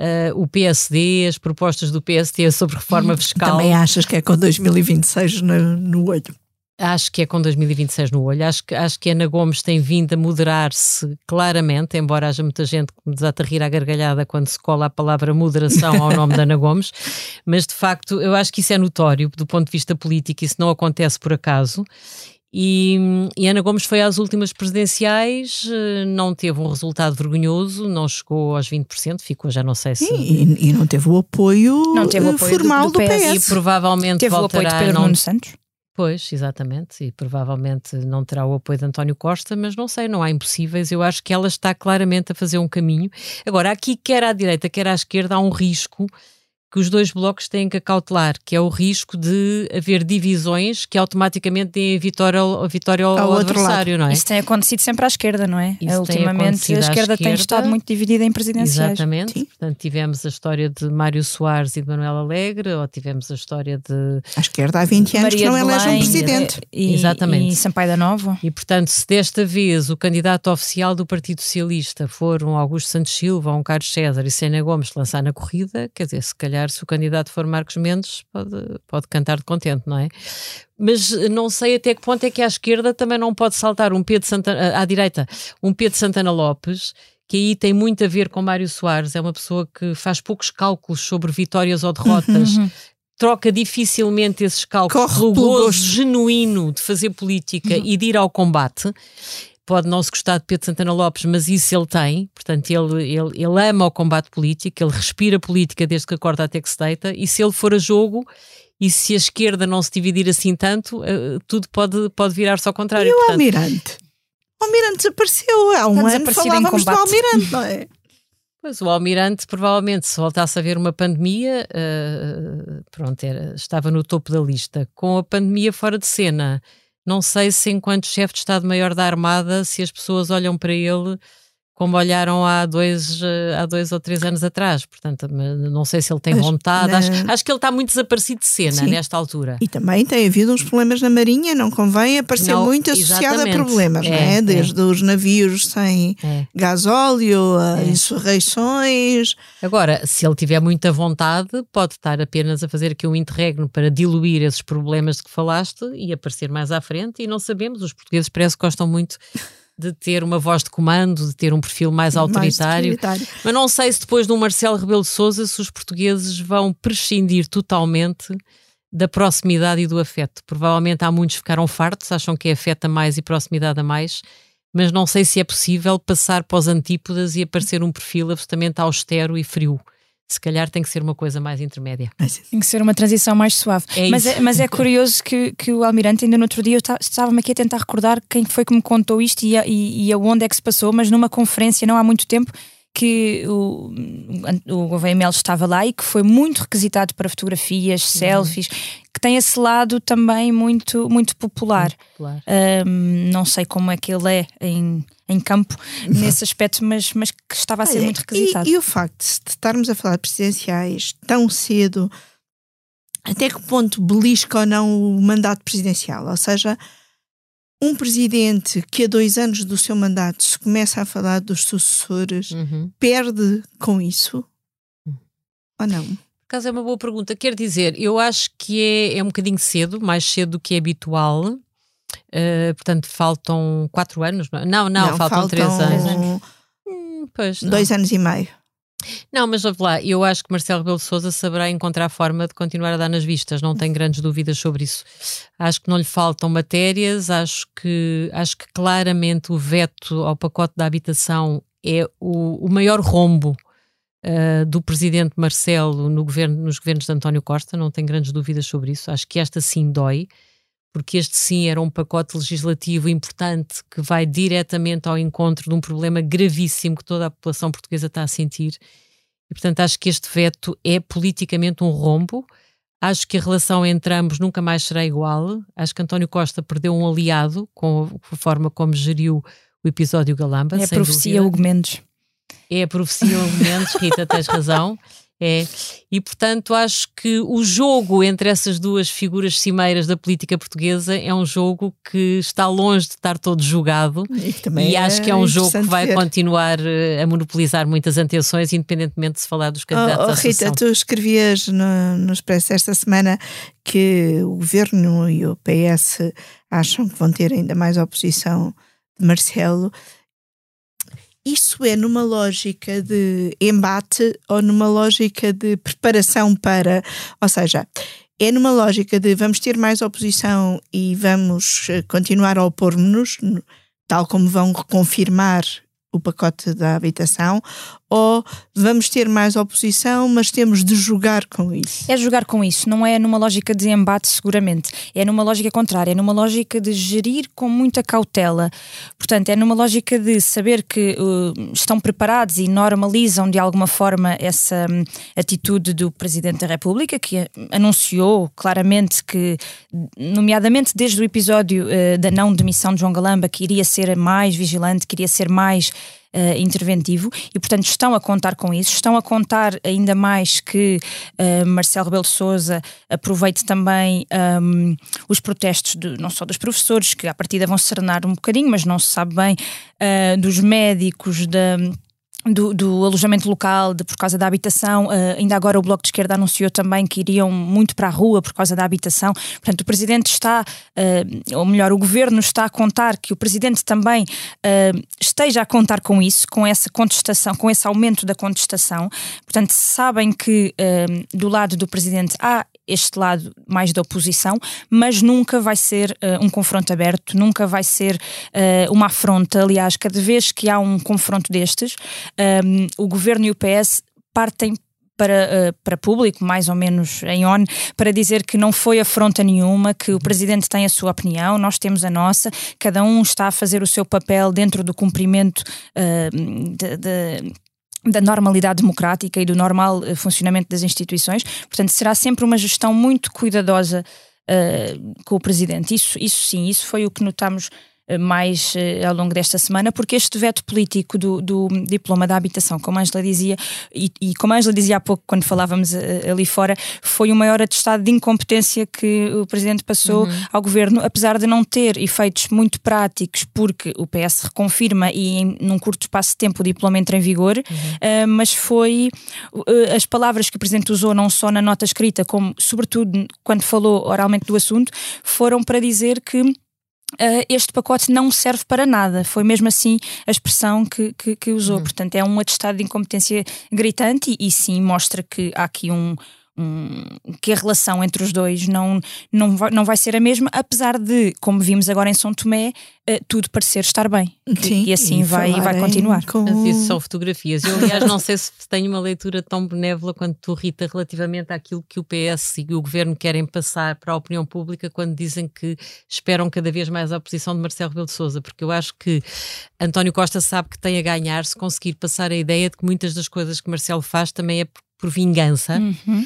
Uh, o PSD, as propostas do PSD sobre reforma fiscal. Também achas que é com 2026 no, no olho? Acho que é com 2026 no olho. Acho que, acho que Ana Gomes tem vindo a moderar-se claramente, embora haja muita gente que me desata a rir à gargalhada quando se cola a palavra moderação ao nome da Ana Gomes. Mas, de facto, eu acho que isso é notório do ponto de vista político, isso não acontece por acaso. E, e, Ana Gomes foi às últimas presidenciais, eh, não teve um resultado vergonhoso, não chegou aos 20%, ficou, já não sei se. E, e não teve o apoio, não teve o apoio formal do, do, PS. PS. E provavelmente teve voltará o apoio de Pedro não... Nuno Santos. Pois, exatamente, e provavelmente não terá o apoio de António Costa, mas não sei, não há impossíveis. Eu acho que ela está claramente a fazer um caminho. Agora, aqui, quer à direita, quer à esquerda, há um risco que os dois blocos têm que acautelar, que é o risco de haver divisões que automaticamente deem vitória ao, vitória ao, ao adversário, lado. não é? Isso tem acontecido sempre à esquerda, não é? Isso Ultimamente a esquerda, tem estado muito dividida em presidenciais. Exatamente, Sim. portanto tivemos a história de Mário Soares e de Manuel Alegre, ou tivemos a história de... A esquerda há 20 anos Maria que não elege um presidente. E, Exatamente. E Sampaio da Nova. E portanto, se desta vez o candidato oficial do Partido Socialista for um Augusto Santos Silva, um Carlos César e Sena Gomes lançar na corrida, quer dizer, se calhar calhar, se o candidato for Marcos Mendes, pode, pode cantar de contente, não é? Mas não sei até que ponto é que à esquerda também não pode saltar um Pedro Santana, à direita, um Pedro Santana Lopes, que aí tem muito a ver com Mário Soares, é uma pessoa que faz poucos cálculos sobre vitórias ou derrotas, uhum. troca dificilmente esses cálculos Corre gozo genuíno de fazer política uhum. e de ir ao combate pode não se gostar de Pedro Santana Lopes, mas isso ele tem, portanto, ele, ele, ele ama o combate político, ele respira política desde que acorda até que se deita, e se ele for a jogo e se a esquerda não se dividir assim tanto, uh, tudo pode, pode virar-se ao contrário. E o Almirante? O Almirante desapareceu há um ano, falávamos do Almirante, não é? Pois o Almirante provavelmente se voltasse a ver uma pandemia, uh, pronto, era, estava no topo da lista. Com a pandemia fora de cena, não sei se, enquanto chefe de Estado-Maior da Armada, se as pessoas olham para ele como olharam há dois, há dois ou três anos atrás. Portanto, não sei se ele tem vontade. Acho, acho, que ele está muito desaparecido de cena Sim. nesta altura. E também tem havido uns problemas na Marinha, não convém aparecer não, muito associado exatamente. a problemas, é, não é? é. Desde é. os navios sem é. gasóleo, a é. insurreições. Agora, se ele tiver muita vontade, pode estar apenas a fazer aqui um interregno para diluir esses problemas de que falaste e aparecer mais à frente. E não sabemos, os portugueses parece que gostam muito de ter uma voz de comando, de ter um perfil mais autoritário. mais. Mas não sei se depois do Marcelo Rebelo de Sousa se os portugueses vão prescindir totalmente da proximidade e do afeto. Provavelmente há muitos que ficaram fartos, acham que é afeto a mais e proximidade a mais, mas não sei se é possível passar para os antípodas e aparecer um perfil absolutamente austero e frio se calhar tem que ser uma coisa mais intermédia. Tem que ser uma transição mais suave. É mas, é, mas é curioso que, que o Almirante, ainda no outro dia, eu estava-me aqui a tentar recordar quem foi que me contou isto e, e, e aonde é que se passou, mas numa conferência não há muito tempo que o, o Gouveia Melo estava lá e que foi muito requisitado para fotografias, uhum. selfies, que tem esse lado também muito, muito popular. popular. Um, não sei como é que ele é em, em campo nesse aspecto, mas, mas que estava a ser Olha, muito requisitado. E, e o facto de estarmos a falar de presidenciais tão cedo, até que ponto belisca ou não o mandato presidencial? Ou seja, um presidente que a dois anos do seu mandato se começa a falar dos sucessores uhum. perde com isso? Uhum. Ou não? Por acaso é uma boa pergunta. Quer dizer, eu acho que é, é um bocadinho cedo, mais cedo do que é habitual. Uh, portanto, faltam quatro anos. Não, não, não faltam, faltam, três anos. Hum, pois, dois anos e meio. Não, mas lá, eu acho que Marcelo Rebelo de Sousa saberá encontrar forma de continuar a dar nas vistas, não tenho grandes dúvidas sobre isso. Acho que não lhe faltam matérias, acho que, acho que claramente o veto ao pacote da habitação é o, o maior rombo uh, do presidente Marcelo no governo, nos governos de António Costa, não tenho grandes dúvidas sobre isso. Acho que esta sim dói, porque este sim era um pacote legislativo importante que vai diretamente ao encontro de um problema gravíssimo que toda a população portuguesa está a sentir. E, portanto, acho que este veto é politicamente um rombo. Acho que a relação entre ambos nunca mais será igual. Acho que António Costa perdeu um aliado com a forma como geriu o episódio Galamba. É a profecia Hugo Mendes. É a profecia Hugo Mendes, Rita, tens razão. É. E, portanto, acho que o jogo entre essas duas figuras cimeiras da política portuguesa é um jogo que está longe de estar todo jogado. E, e acho que é um jogo que vai ver. continuar eh, a monopolizar muitas atenções, independentemente de se falar dos candidatos oh, oh, Rita, tu escrevias no, no Expresso esta semana que o governo e o PS acham que vão ter ainda mais oposição de Marcelo. Isso é numa lógica de embate ou numa lógica de preparação para. Ou seja, é numa lógica de vamos ter mais oposição e vamos eh, continuar a opor-nos, tal como vão confirmar o pacote da habitação, ou vamos ter mais oposição, mas temos de jogar com isso? É jogar com isso, não é numa lógica de embate, seguramente. É numa lógica contrária, é numa lógica de gerir com muita cautela. Portanto, é numa lógica de saber que uh, estão preparados e normalizam de alguma forma essa um, atitude do Presidente da República, que anunciou claramente que, nomeadamente desde o episódio uh, da não demissão de João Galamba, que iria ser mais vigilante, que iria ser mais uh, interventivo e, portanto, estão a contar com isso. Estão a contar ainda mais que uh, Marcelo Rebelo de Souza aproveite também um, os protestos de, não só dos professores, que à partida vão serenar um bocadinho, mas não se sabe bem, uh, dos médicos, da do, do, alojamento local, de, por causa da habitação. Uh, ainda agora o Bloco de Esquerda anunciou também que iriam muito para a rua por causa da habitação. Portanto, o Presidente está, uh, ou melhor, o Governo está a contar que o Presidente também uh, esteja a contar com isso, com essa contestação, com esse aumento da contestação. Portanto, sabem que do lado do Presidente há este lado mais da oposição, mas nunca vai ser uh, um confronto aberto, nunca vai ser uh, uma afronta. Aliás, cada vez que há um confronto destes, um, ehm, o governo e o PS partem para, para público, mais ou menos em ON, para dizer que não foi afronta nenhuma, que o Presidente tem a sua opinião, nós temos a nossa, cada um está a fazer o seu papel dentro do cumprimento uh, de, de da normalidade democrática e do normal uh, funcionamento das instituições. Portanto, será sempre uma gestão muito cuidadosa uh, com o Presidente. Isso, isso sim, isso foi o que notamos eh, mais uh, ao longo desta semana, porque este veto político do, do diploma da habitação, como a Angela dizia, e, e, como a Angela dizia há pouco quando falávamos uh, ali fora, foi o maior atestado de incompetência que o Presidente passou uhum. ao Governo, apesar de não ter efeitos muito práticos, porque o PS reconfirma e em, num curto espaço de tempo o diploma entra em vigor, uhum. uh, mas foi as palavras que o Presidente usou, não só na nota escrita, como sobretudo quando falou oralmente do assunto, foram para dizer que Uh, este pacote não serve para nada. Foi mesmo assim a expressão que, que, que usou. Uhum. Portanto, é um atestado de incompetência gritante e, e, sim mostra que há aqui um, um, que a relação entre os dois não, não, vai, não vai ser a mesma, apesar de, como vimos agora em São Tomé, uh, tudo parecer estar bem. Sim, e assim e vai, vai continuar. Com... Mas isso são fotografias. Eu, aliás, não sei se tenho uma leitura tão benévola quanto tu, Rita, relativamente àquilo que o PS e o governo querem passar para a opinião pública quando dizem que esperam cada vez mais a oposição de Marcelo Rebelo de Souza, porque eu acho que António Costa sabe que tem a ganhar se conseguir passar a ideia de que muitas das coisas que Marcelo faz também é por vingança, uhum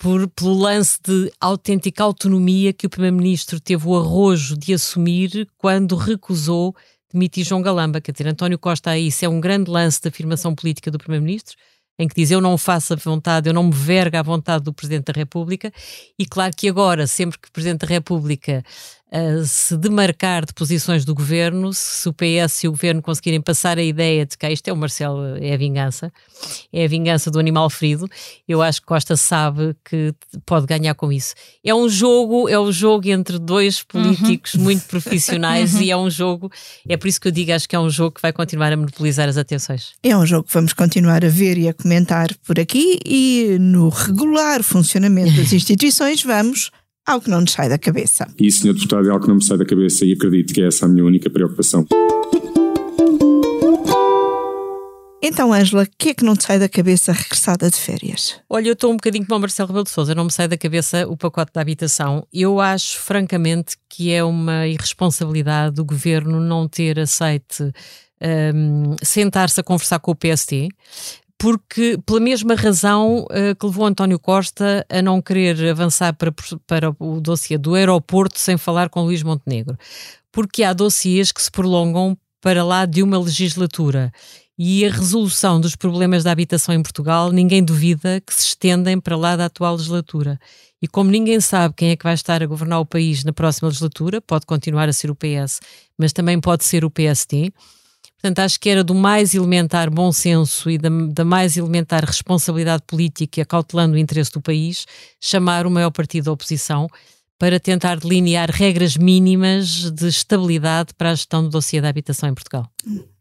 por, pelo lance de autêntica autonomia que o Primeiro-Ministro teve o arrojo de assumir quando recusou demitir João Galamba. Quer dizer, António Costa, isso é um grande lance da afirmação política do Primeiro-Ministro, em que diz eu não faço a vontade, eu não me vergo à vontade do Presidente da República, e claro que agora, sempre que o Presidente da República uh, se demarcar de posições do governo, se o PS e o governo conseguirem passar a ideia de que ah, isto é o Marcelo, é a vingança, é a vingança do animal ferido, eu acho que Costa sabe que pode ganhar com isso. É um jogo, é um jogo entre dois políticos uhum. muito profissionais uhum. e é um jogo, é por isso que eu digo, acho que é um jogo que vai continuar a monopolizar as atenções. É um jogo que vamos continuar a ver e a comentar por aqui e no regular funcionamento das instituições vamos algo que não nos sai da cabeça. E, Sr. Deputado, é algo que não me sai da cabeça e acredito que é essa a minha única preocupação. Então, Ângela, o que é que não te sai da cabeça regressada de férias? Olha, eu estou um bocadinho como o Marcelo Rebelo de Sousa, não me sai da cabeça o pacote da habitação. Eu acho, francamente, que é uma irresponsabilidade do governo não ter aceite um, sentar-se a conversar com o PST, porque pela mesma razão uh, que levou António Costa a não querer avançar para, para o dossiê do aeroporto sem falar com Luís Montenegro. Porque há dossiês que se prolongam para lá de uma legislatura e a resolução dos problemas da habitação em Portugal, ninguém duvida que se estendem para lá da atual legislatura. E como ninguém sabe quem é que vai estar a governar o país na próxima legislatura, pode continuar a ser o PS, mas também pode ser o PST. Portanto, acho que era do mais elementar bom senso e da, da mais elementar responsabilidade política, acautelando o interesse do país, chamar o maior partido da oposição para tentar delinear regras mínimas de estabilidade para a gestão do dossiê da habitação em Portugal.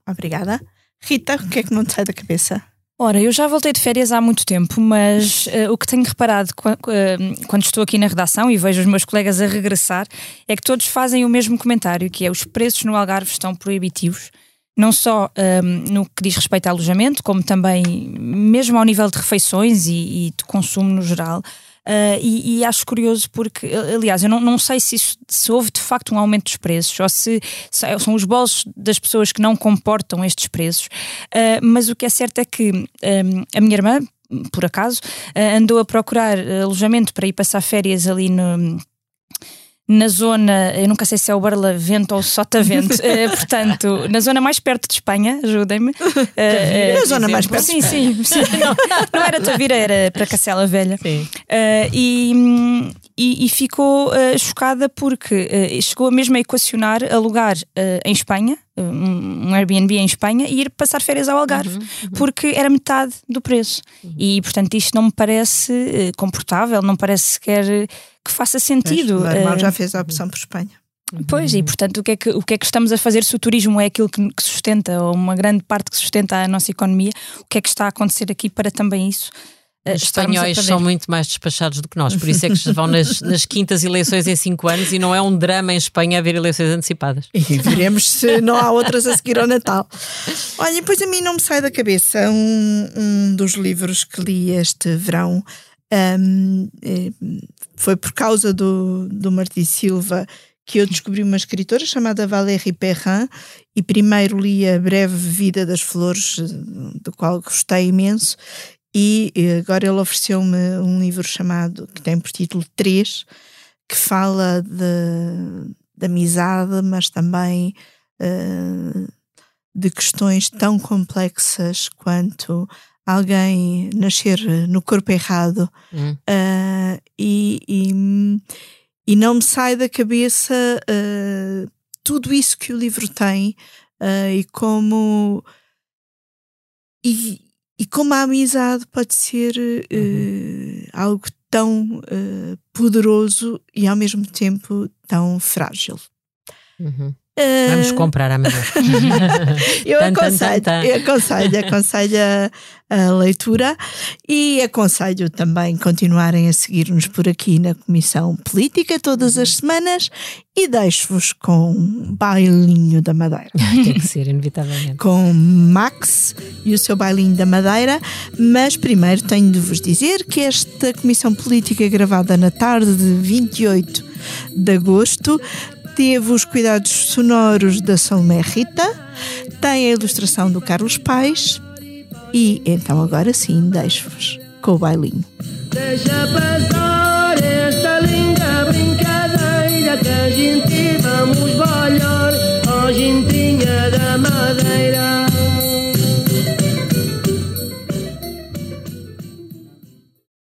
Obrigada. Rita, o que é que não te sai da cabeça? Ora, eu já voltei de férias há muito tempo, mas uh, o que tenho reparado uh, quando estou aqui na redação e vejo os meus colegas a regressar é que todos fazem o mesmo comentário, que é os preços no Algarve estão proibitivos, não só um, no que diz respeito ao alojamento, como também mesmo ao nível de refeições e, e de consumo no geral. Uh, e, e, acho curioso porque, aliás, eu não, não sei se, isso, se houve de facto um aumento dos preços ou se, se são os bolsos das pessoas que não comportam estes preços, uh, mas o que é certo é que um, a minha irmã, por acaso, uh, andou a procurar alojamento para ir passar férias ali no na zona, eu nunca sei se é o Barlavento ou Sotavento, uh, portanto, na zona mais perto de Espanha, ajudem-me. Uh, na zona mais perto sim, sim, sim, não, não era Tavira, era para Cacela Velha. Sim. E, e, e, ficou chocada porque chegou mesmo a equacionar alugar em Espanha, um Airbnb em Espanha e ir passar férias ao Algarve, uhum, uhum. porque era metade do preço. Uhum. E, portanto, isto não me parece confortável, não parece sequer que faça sentido. Mas, o irmão já fez a opção por Espanha. Pois, e portanto, o que, é que, o que é que estamos a fazer se o turismo é aquilo que, que sustenta, ou uma grande parte que sustenta a nossa economia? O que é que está a acontecer aqui para também isso? Eh, Os espanhóis são muito mais despachados do que nós, por isso é que vão nas, nas, quintas eleições em cinco anos e não é um drama em Espanha haver eleições antecipadas. E veremos se não há outras a seguir ao Natal. Olha, pois a mim não me sai da cabeça um, um dos livros que li este verão. Um, eh, foi por causa do, do Martim Silva que eu descobri uma escritora chamada Valérie Perrin e primeiro li a breve Vida das Flores, do qual gostei imenso, e agora ele ofereceu-me um livro chamado, que tem por título 3, que fala de, de amizade, mas também uh, de questões tão complexas quanto alguém nascer no corpo errado hum. uh, e, e, e, não me sai da cabeça uh, tudo isso que o livro tem e como e, e, como a amizade pode ser uhum. algo tão poderoso e ao mesmo tempo tão frágil. Uhum. Vamos comprar amanhã. eu, aconselho, eu aconselho, aconselho a, a, leitura e aconselho também continuarem a seguir-nos por aqui na Comissão Política todas as semanas e deixo-vos com Bailinho da Madeira. Tem que ser, inevitavelmente. Com Max e o seu Bailinho da Madeira, mas primeiro tenho de vos dizer que esta Comissão Política gravada na tarde de 28 de agosto teve os cuidados sonoros da Salomé Rita, tem a ilustração do Carlos Paes e então agora sim deixo-vos com o bailinho. Deixa passar.